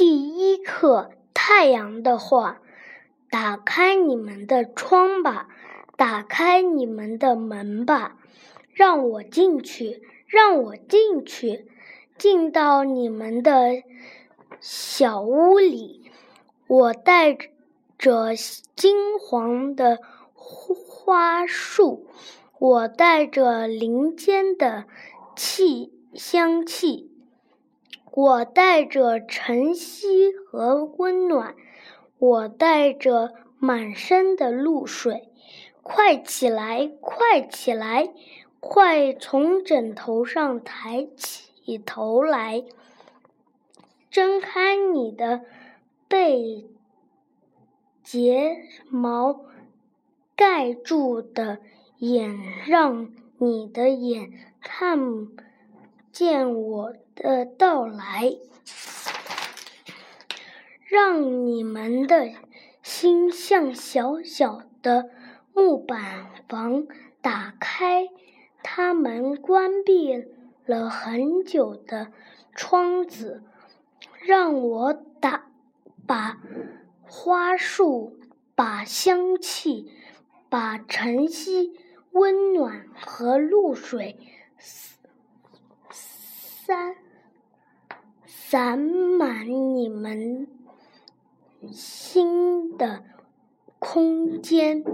第一课：太阳的话。打开你们的窗吧，打开你们的门吧，让我进去，让我进去，进到你们的小屋里。我带着金黄的花束，我带着林间的气香气。我带着晨曦和温暖，我带着满身的露水。快起来，快起来，快从枕头上抬起头来，睁开你的被睫毛盖住的眼，让你的眼看见我。的到来，让你们的心像小小的木板房，打开它们关闭了很久的窗子，让我打把花束、把香气、把晨曦、温暖和露水三。散满你们新的空间。